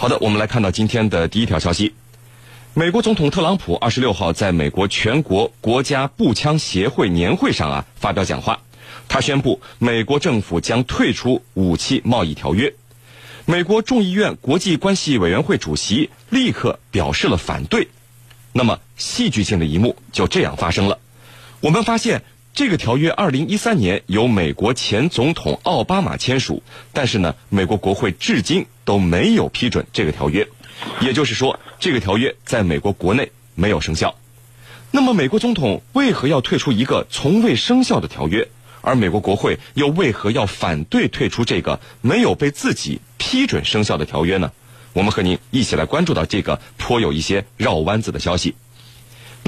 好的，我们来看到今天的第一条消息。美国总统特朗普二十六号在美国全国国家步枪协会年会上啊发表讲话，他宣布美国政府将退出武器贸易条约。美国众议院国际关系委员会主席立刻表示了反对。那么戏剧性的一幕就这样发生了。我们发现这个条约二零一三年由美国前总统奥巴马签署，但是呢，美国国会至今都没有批准这个条约。也就是说，这个条约在美国国内没有生效。那么，美国总统为何要退出一个从未生效的条约？而美国国会又为何要反对退出这个没有被自己批准生效的条约呢？我们和您一起来关注到这个颇有一些绕弯子的消息。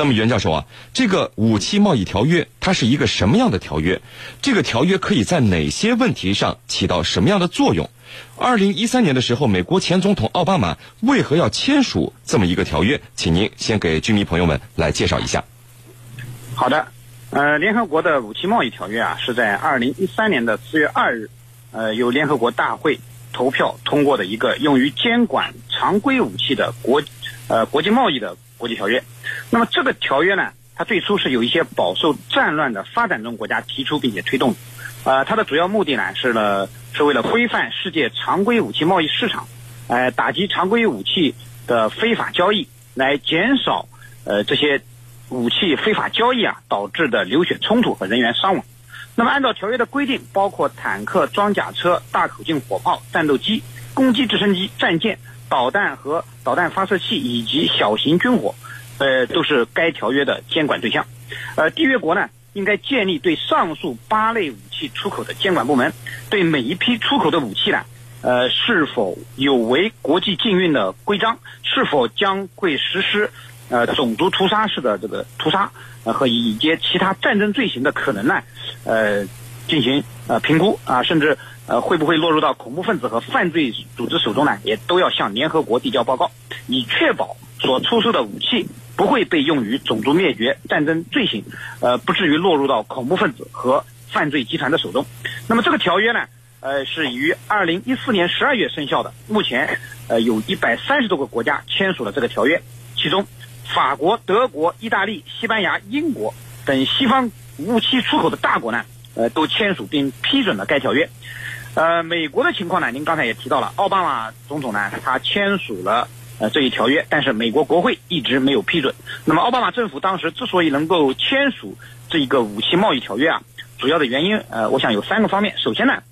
那么，袁教授啊，这个武器贸易条约它是一个什么样的条约？这个条约可以在哪些问题上起到什么样的作用？二零一三年的时候，美国前总统奥巴马为何要签署这么一个条约？请您先给居民朋友们来介绍一下。好的，呃，联合国的武器贸易条约啊，是在二零一三年的四月二日，呃，由联合国大会投票通过的一个用于监管常规武器的国，呃，国际贸易的国际条约。那么这个条约呢，它最初是有一些饱受战乱的发展中国家提出并且推动，呃，它的主要目的呢是呢。是为了规范世界常规武器贸易市场，呃，打击常规武器的非法交易，来减少呃这些武器非法交易啊导致的流血冲突和人员伤亡。那么，按照条约的规定，包括坦克、装甲车、大口径火炮、战斗机、攻击直升机、战舰、导弹和导弹发射器以及小型军火，呃，都是该条约的监管对象。呃，缔约国呢？应该建立对上述八类武器出口的监管部门，对每一批出口的武器呢，呃，是否有违国际禁运的规章，是否将会实施呃种族屠杀式的这个屠杀，呃和以及其他战争罪行的可能呢，呃，进行呃评估啊，甚至呃会不会落入到恐怖分子和犯罪组织手中呢，也都要向联合国递交报告，以确保所出售的武器。不会被用于种族灭绝、战争罪行，呃，不至于落入到恐怖分子和犯罪集团的手中。那么这个条约呢，呃，是于二零一四年十二月生效的。目前，呃，有一百三十多个国家签署了这个条约，其中法国、德国、意大利、西班牙、英国等西方武器出口的大国呢，呃，都签署并批准了该条约。呃，美国的情况呢，您刚才也提到了，奥巴马总统呢，他签署了。呃，这一条约，但是美国国会一直没有批准。那么，奥巴马政府当时之所以能够签署这一个武器贸易条约啊，主要的原因，呃，我想有三个方面。首先呢，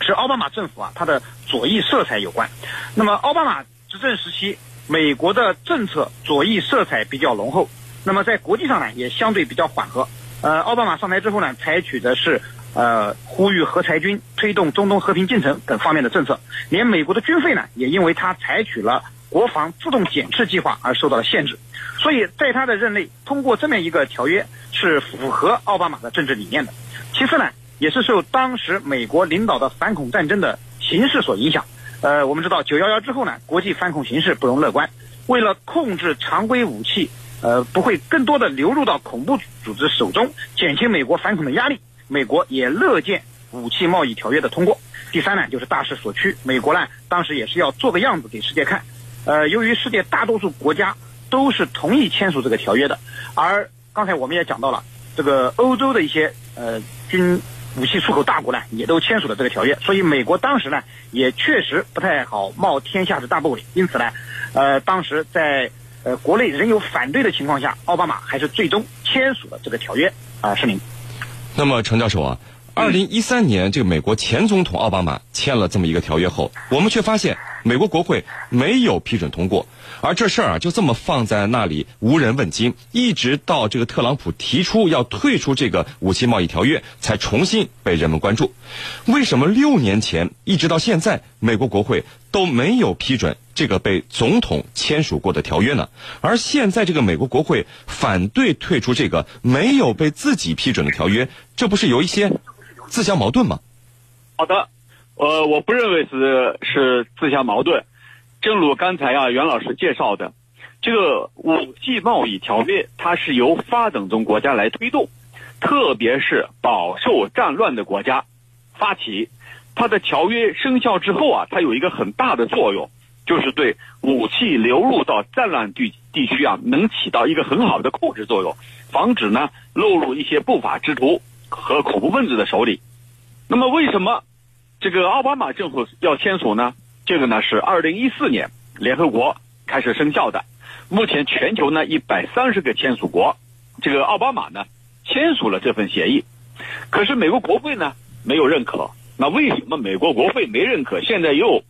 是奥巴马政府啊，它的左翼色彩有关。那么，奥巴马执政时期，美国的政策左翼色彩比较浓厚。那么，在国际上呢，也相对比较缓和。呃，奥巴马上台之后呢，采取的是呃，呼吁核裁军、推动中东和平进程等方面的政策。连美国的军费呢，也因为他采取了。国防自动检测计划而受到了限制，所以在他的任内通过这么一个条约是符合奥巴马的政治理念的。其次呢，也是受当时美国领导的反恐战争的形势所影响。呃，我们知道九幺幺之后呢，国际反恐形势不容乐观。为了控制常规武器，呃，不会更多的流入到恐怖组织手中，减轻美国反恐的压力，美国也乐见武器贸易条约的通过。第三呢，就是大势所趋，美国呢当时也是要做个样子给世界看。呃，由于世界大多数国家都是同意签署这个条约的，而刚才我们也讲到了，这个欧洲的一些呃军武器出口大国呢，也都签署了这个条约，所以美国当时呢也确实不太好冒天下之大不韪，因此呢，呃，当时在呃国内仍有反对的情况下，奥巴马还是最终签署了这个条约啊，是您。那么，程教授啊。二零一三年，这个美国前总统奥巴马签了这么一个条约后，我们却发现美国国会没有批准通过，而这事儿啊就这么放在那里无人问津，一直到这个特朗普提出要退出这个武器贸易条约，才重新被人们关注。为什么六年前一直到现在，美国国会都没有批准这个被总统签署过的条约呢？而现在这个美国国会反对退出这个没有被自己批准的条约，这不是有一些？自相矛盾吗？好的，呃，我不认为是是自相矛盾。正如刚才啊袁老师介绍的，这个武器贸易条约它是由发展中国家来推动，特别是饱受战乱的国家发起。它的条约生效之后啊，它有一个很大的作用，就是对武器流入到战乱地地区啊，能起到一个很好的控制作用，防止呢落入一些不法之徒和恐怖分子的手里。那么，为什么这个奥巴马政府要签署呢？这个呢是二零一四年联合国开始生效的，目前全球呢一百三十个签署国，这个奥巴马呢签署了这份协议，可是美国国会呢没有认可。那为什么美国国会没认可？现在又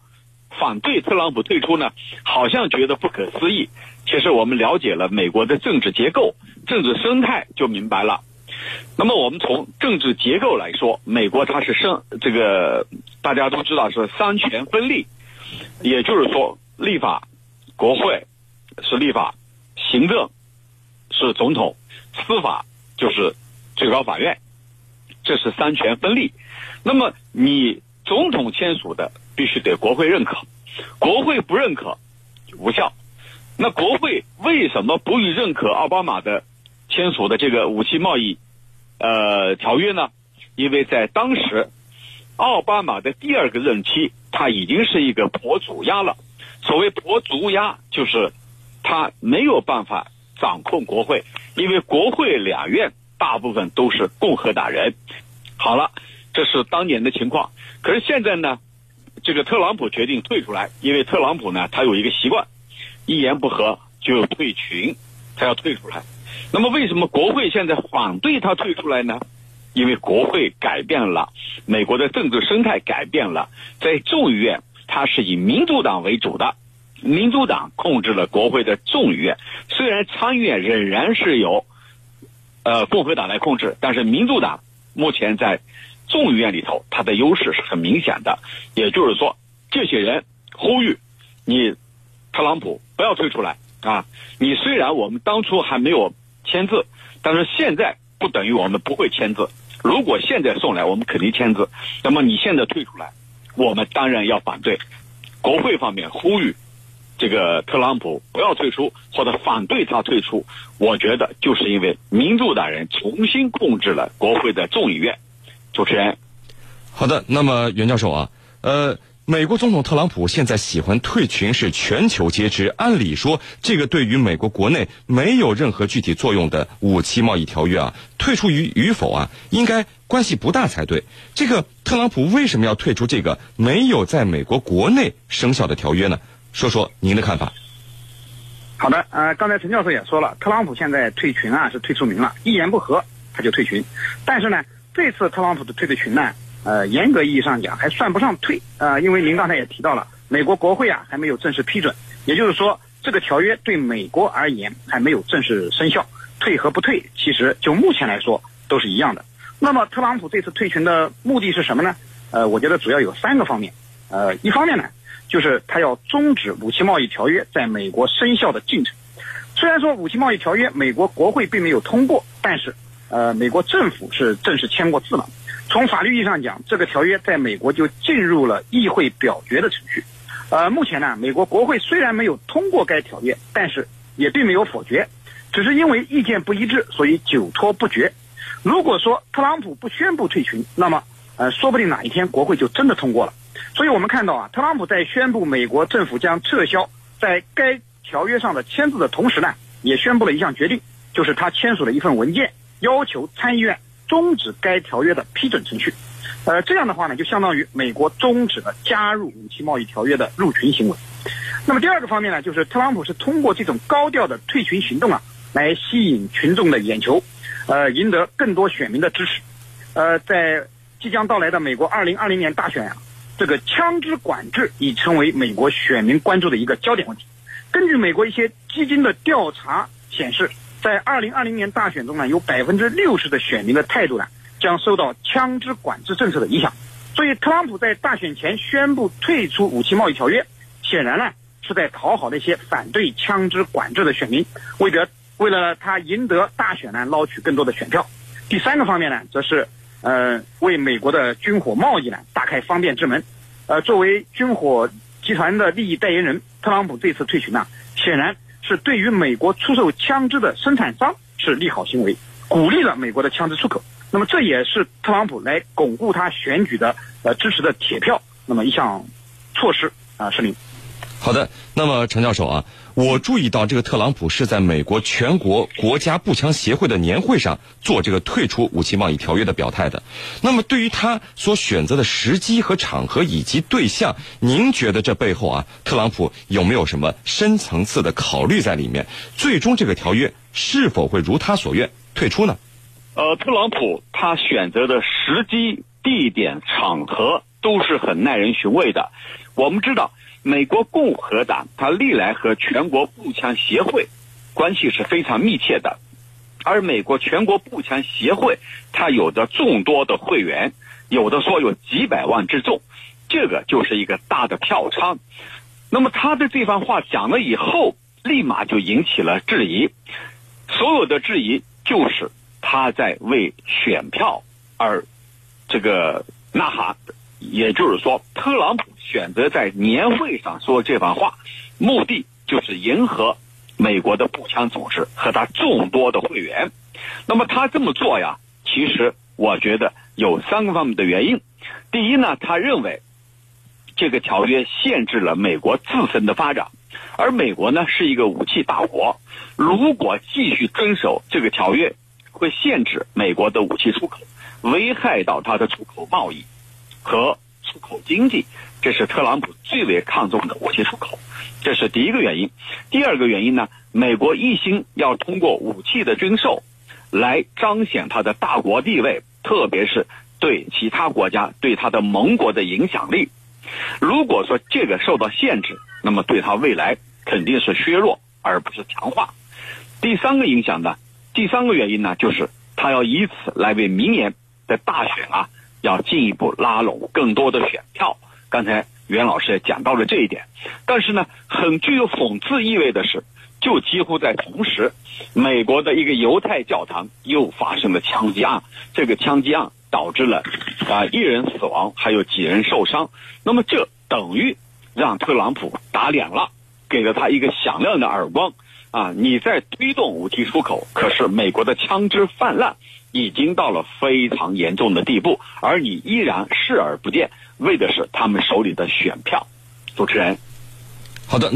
反对特朗普退出呢？好像觉得不可思议。其实我们了解了美国的政治结构、政治生态，就明白了。那么我们从政治结构来说，美国它是生这个大家都知道是三权分立，也就是说，立法、国会是立法，行政是总统，司法就是最高法院，这是三权分立。那么你总统签署的必须得国会认可，国会不认可无效。那国会为什么不予认可奥巴马的签署的这个武器贸易呃条约呢？因为在当时奥巴马的第二个任期，他已经是一个跛足鸭了。所谓跛足鸭，就是他没有办法掌控国会，因为国会两院大部分都是共和党人。好了。这是当年的情况，可是现在呢，这个特朗普决定退出来，因为特朗普呢，他有一个习惯，一言不合就退群，他要退出来。那么为什么国会现在反对他退出来呢？因为国会改变了，美国的政治生态改变了，在众议院它是以民主党为主的，民主党控制了国会的众议院，虽然参议院仍然是由呃共和党来控制，但是民主党目前在。众议院里头，它的优势是很明显的，也就是说，这些人呼吁你特朗普不要退出来啊！你虽然我们当初还没有签字，但是现在不等于我们不会签字。如果现在送来，我们肯定签字。那么你现在退出来，我们当然要反对。国会方面呼吁这个特朗普不要退出，或者反对他退出，我觉得就是因为民主党人重新控制了国会的众议院。主持人，好的。那么袁教授啊，呃，美国总统特朗普现在喜欢退群是全球皆知。按理说，这个对于美国国内没有任何具体作用的武器贸易条约啊，退出与与否啊，应该关系不大才对。这个特朗普为什么要退出这个没有在美国国内生效的条约呢？说说您的看法。好的，呃，刚才陈教授也说了，特朗普现在退群啊是退出名了，一言不合他就退群，但是呢。这次特朗普的退的群呢，呃，严格意义上讲还算不上退，呃，因为您刚才也提到了，美国国会啊还没有正式批准，也就是说，这个条约对美国而言还没有正式生效，退和不退，其实就目前来说都是一样的。那么特朗普这次退群的目的是什么呢？呃，我觉得主要有三个方面，呃，一方面呢，就是他要终止武器贸易条约在美国生效的进程。虽然说武器贸易条约美国国会并没有通过，但是。呃，美国政府是正式签过字了。从法律意义上讲，这个条约在美国就进入了议会表决的程序。呃，目前呢，美国国会虽然没有通过该条约，但是也并没有否决，只是因为意见不一致，所以久拖不决。如果说特朗普不宣布退群，那么呃，说不定哪一天国会就真的通过了。所以我们看到啊，特朗普在宣布美国政府将撤销在该条约上的签字的同时呢，也宣布了一项决定，就是他签署了一份文件。要求参议院终止该条约的批准程序，呃，这样的话呢，就相当于美国终止了加入武器贸易条约的入群行为。那么第二个方面呢，就是特朗普是通过这种高调的退群行动啊，来吸引群众的眼球，呃，赢得更多选民的支持。呃，在即将到来的美国二零二零年大选啊，这个枪支管制已成为美国选民关注的一个焦点问题。根据美国一些基金的调查显示。在二零二零年大选中呢，有百分之六十的选民的态度呢，将受到枪支管制政策的影响。所以，特朗普在大选前宣布退出武器贸易条约，显然呢是在讨好那些反对枪支管制的选民，为得为了他赢得大选呢，捞取更多的选票。第三个方面呢，则是呃为美国的军火贸易呢打开方便之门。呃，作为军火集团的利益代言人，特朗普这次退群呢，显然。是对于美国出售枪支的生产商是利好行为，鼓励了美国的枪支出口。那么这也是特朗普来巩固他选举的呃支持的铁票。那么一项措施啊，声明。好的，那么陈教授啊，我注意到这个特朗普是在美国全国国家步枪协会的年会上做这个退出武器贸易条约的表态的。那么对于他所选择的时机和场合以及对象，您觉得这背后啊，特朗普有没有什么深层次的考虑在里面？最终这个条约是否会如他所愿退出呢？呃，特朗普他选择的时机、地点、场合都是很耐人寻味的。我们知道。美国共和党他历来和全国步枪协会关系是非常密切的，而美国全国步枪协会它有着众多的会员，有的说有几百万之众，这个就是一个大的票仓。那么他的这番话讲了以后，立马就引起了质疑，所有的质疑就是他在为选票而这个呐喊，也就是说，特朗普。选择在年会上说这番话，目的就是迎合美国的步枪组织和他众多的会员。那么他这么做呀，其实我觉得有三个方面的原因。第一呢，他认为这个条约限制了美国自身的发展，而美国呢是一个武器大国，如果继续遵守这个条约，会限制美国的武器出口，危害到它的出口贸易和出口经济。这是特朗普最为看重的武器出口，这是第一个原因。第二个原因呢，美国一心要通过武器的军售来彰显他的大国地位，特别是对其他国家、对他的盟国的影响力。如果说这个受到限制，那么对他未来肯定是削弱而不是强化。第三个影响呢，第三个原因呢，就是他要以此来为明年的大选啊，要进一步拉拢更多的选票。刚才袁老师也讲到了这一点，但是呢，很具有讽刺意味的是，就几乎在同时，美国的一个犹太教堂又发生了枪击案，这个枪击案导致了啊一人死亡，还有几人受伤。那么这等于让特朗普打脸了，给了他一个响亮的耳光啊！你在推动武器出口，可是美国的枪支泛滥已经到了非常严重的地步，而你依然视而不见。为的是他们手里的选票，主持人，好的。